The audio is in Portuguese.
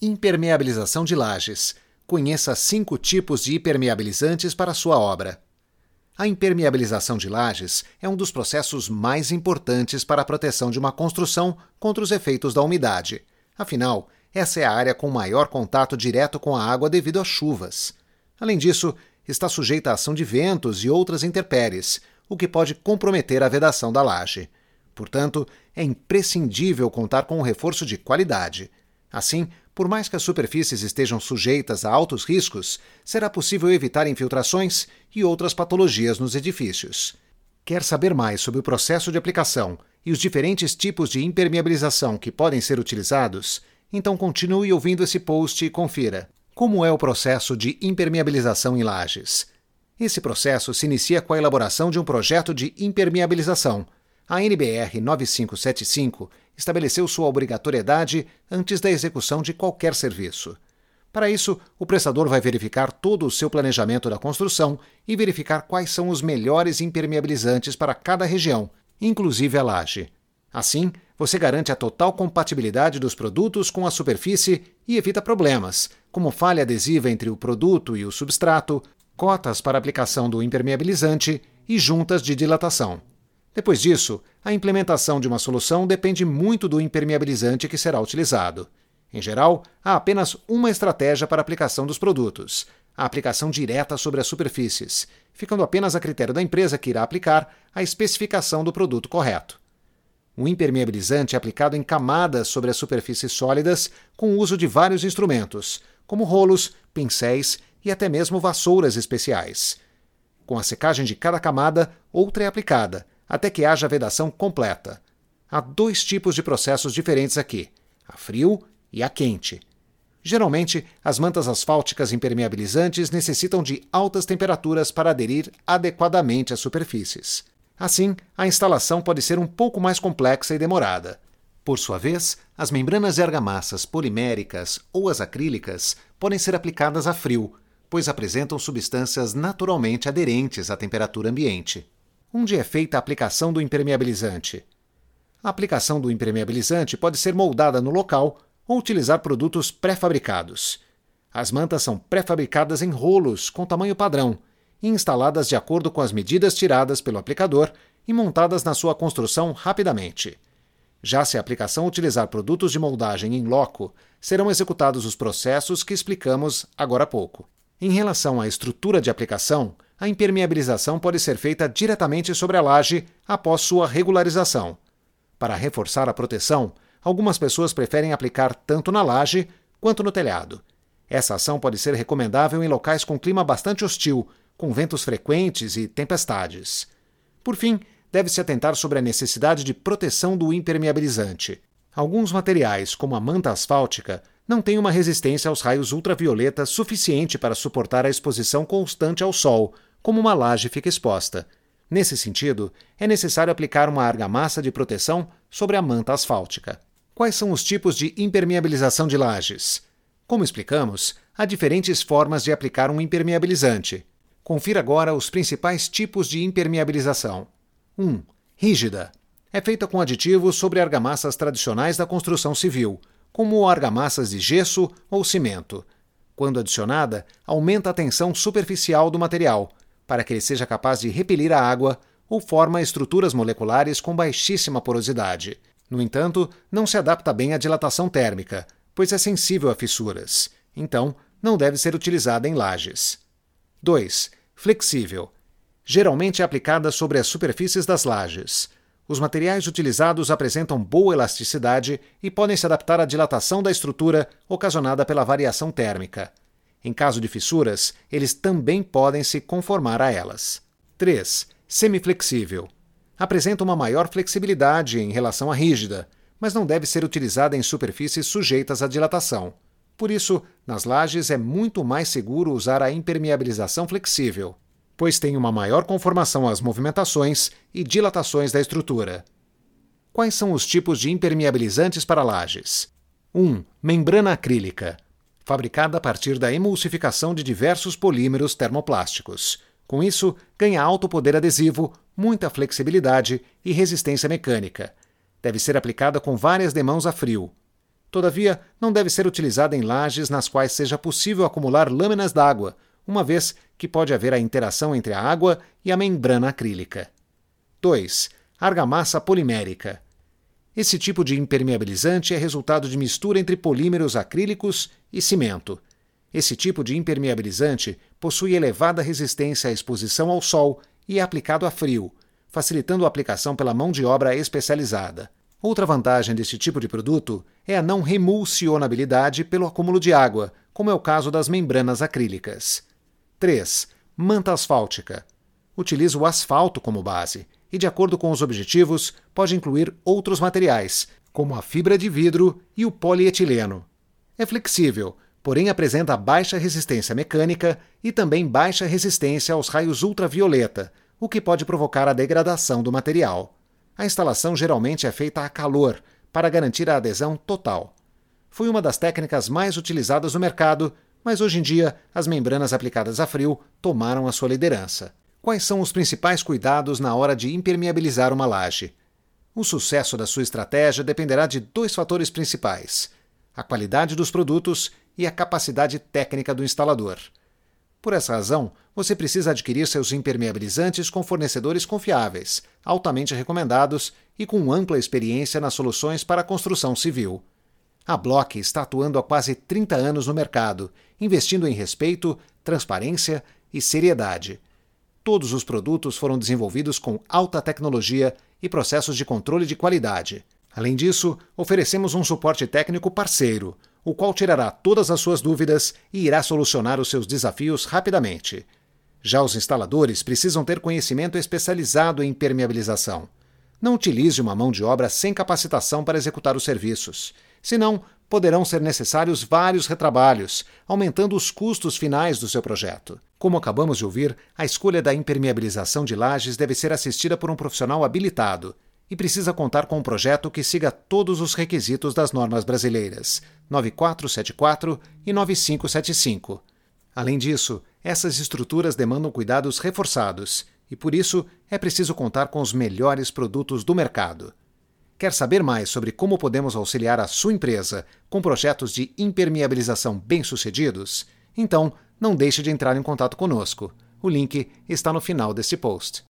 Impermeabilização de lajes. Conheça cinco tipos de impermeabilizantes para sua obra. A impermeabilização de lajes é um dos processos mais importantes para a proteção de uma construção contra os efeitos da umidade. Afinal, essa é a área com maior contato direto com a água devido às chuvas. Além disso, está sujeita à ação de ventos e outras intempéries, o que pode comprometer a vedação da laje. Portanto, é imprescindível contar com um reforço de qualidade. Assim, por mais que as superfícies estejam sujeitas a altos riscos, será possível evitar infiltrações e outras patologias nos edifícios. Quer saber mais sobre o processo de aplicação e os diferentes tipos de impermeabilização que podem ser utilizados? Então continue ouvindo esse post e confira. Como é o processo de impermeabilização em lajes? Esse processo se inicia com a elaboração de um projeto de impermeabilização. A NBR 9575 estabeleceu sua obrigatoriedade antes da execução de qualquer serviço. Para isso, o prestador vai verificar todo o seu planejamento da construção e verificar quais são os melhores impermeabilizantes para cada região, inclusive a laje. Assim, você garante a total compatibilidade dos produtos com a superfície e evita problemas, como falha adesiva entre o produto e o substrato, cotas para aplicação do impermeabilizante e juntas de dilatação. Depois disso, a implementação de uma solução depende muito do impermeabilizante que será utilizado. Em geral, há apenas uma estratégia para a aplicação dos produtos: a aplicação direta sobre as superfícies, ficando apenas a critério da empresa que irá aplicar a especificação do produto correto. O impermeabilizante é aplicado em camadas sobre as superfícies sólidas com o uso de vários instrumentos, como rolos, pincéis e até mesmo vassouras especiais. Com a secagem de cada camada, outra é aplicada, até que haja vedação completa. Há dois tipos de processos diferentes aqui: a frio e a quente. Geralmente, as mantas asfálticas impermeabilizantes necessitam de altas temperaturas para aderir adequadamente às superfícies. Assim, a instalação pode ser um pouco mais complexa e demorada. Por sua vez, as membranas de argamassas poliméricas ou as acrílicas podem ser aplicadas a frio, pois apresentam substâncias naturalmente aderentes à temperatura ambiente. Onde é feita a aplicação do impermeabilizante? A aplicação do impermeabilizante pode ser moldada no local ou utilizar produtos pré-fabricados. As mantas são pré-fabricadas em rolos com tamanho padrão e instaladas de acordo com as medidas tiradas pelo aplicador e montadas na sua construção rapidamente. Já se a aplicação utilizar produtos de moldagem em loco, serão executados os processos que explicamos agora há pouco. Em relação à estrutura de aplicação, a impermeabilização pode ser feita diretamente sobre a laje após sua regularização. Para reforçar a proteção, algumas pessoas preferem aplicar tanto na laje quanto no telhado. Essa ação pode ser recomendável em locais com clima bastante hostil, com ventos frequentes e tempestades. Por fim, deve-se atentar sobre a necessidade de proteção do impermeabilizante. Alguns materiais, como a manta asfáltica, não têm uma resistência aos raios ultravioleta suficiente para suportar a exposição constante ao sol, como uma laje fica exposta. Nesse sentido, é necessário aplicar uma argamassa de proteção sobre a manta asfáltica. Quais são os tipos de impermeabilização de lajes? Como explicamos, há diferentes formas de aplicar um impermeabilizante. Confira agora os principais tipos de impermeabilização. 1. Rígida. É feita com aditivos sobre argamassas tradicionais da construção civil, como argamassas de gesso ou cimento. Quando adicionada, aumenta a tensão superficial do material, para que ele seja capaz de repelir a água ou forma estruturas moleculares com baixíssima porosidade. No entanto, não se adapta bem à dilatação térmica, pois é sensível a fissuras. Então, não deve ser utilizada em lajes. 2. Flexível. Geralmente é aplicada sobre as superfícies das lajes. Os materiais utilizados apresentam boa elasticidade e podem se adaptar à dilatação da estrutura ocasionada pela variação térmica. Em caso de fissuras, eles também podem se conformar a elas. 3. Semiflexível. Apresenta uma maior flexibilidade em relação à rígida, mas não deve ser utilizada em superfícies sujeitas à dilatação. Por isso, nas lajes é muito mais seguro usar a impermeabilização flexível, pois tem uma maior conformação às movimentações e dilatações da estrutura. Quais são os tipos de impermeabilizantes para lajes? 1. Membrana acrílica fabricada a partir da emulsificação de diversos polímeros termoplásticos. Com isso, ganha alto poder adesivo, muita flexibilidade e resistência mecânica. Deve ser aplicada com várias demãos a frio. Todavia, não deve ser utilizada em lajes nas quais seja possível acumular lâminas d'água, uma vez que pode haver a interação entre a água e a membrana acrílica. 2. Argamassa polimérica. Esse tipo de impermeabilizante é resultado de mistura entre polímeros acrílicos e cimento. Esse tipo de impermeabilizante possui elevada resistência à exposição ao sol e é aplicado a frio, facilitando a aplicação pela mão de obra especializada. Outra vantagem desse tipo de produto é a não remulsionabilidade pelo acúmulo de água, como é o caso das membranas acrílicas. 3. Manta asfáltica. Utiliza o asfalto como base e, de acordo com os objetivos, pode incluir outros materiais, como a fibra de vidro e o polietileno. É flexível, porém apresenta baixa resistência mecânica e também baixa resistência aos raios ultravioleta, o que pode provocar a degradação do material. A instalação geralmente é feita a calor, para garantir a adesão total. Foi uma das técnicas mais utilizadas no mercado, mas hoje em dia as membranas aplicadas a frio tomaram a sua liderança. Quais são os principais cuidados na hora de impermeabilizar uma laje? O sucesso da sua estratégia dependerá de dois fatores principais: a qualidade dos produtos e a capacidade técnica do instalador. Por essa razão, você precisa adquirir seus impermeabilizantes com fornecedores confiáveis, altamente recomendados e com ampla experiência nas soluções para a construção civil. A Block está atuando há quase 30 anos no mercado, investindo em respeito, transparência e seriedade. Todos os produtos foram desenvolvidos com alta tecnologia e processos de controle de qualidade. Além disso, oferecemos um suporte técnico parceiro, o qual tirará todas as suas dúvidas e irá solucionar os seus desafios rapidamente. Já os instaladores precisam ter conhecimento especializado em impermeabilização. Não utilize uma mão de obra sem capacitação para executar os serviços. Senão, poderão ser necessários vários retrabalhos, aumentando os custos finais do seu projeto. Como acabamos de ouvir, a escolha da impermeabilização de lajes deve ser assistida por um profissional habilitado e precisa contar com um projeto que siga todos os requisitos das normas brasileiras 9474 e 9575. Além disso, essas estruturas demandam cuidados reforçados e, por isso, é preciso contar com os melhores produtos do mercado. Quer saber mais sobre como podemos auxiliar a sua empresa com projetos de impermeabilização bem-sucedidos? Então, não deixe de entrar em contato conosco. O link está no final deste post.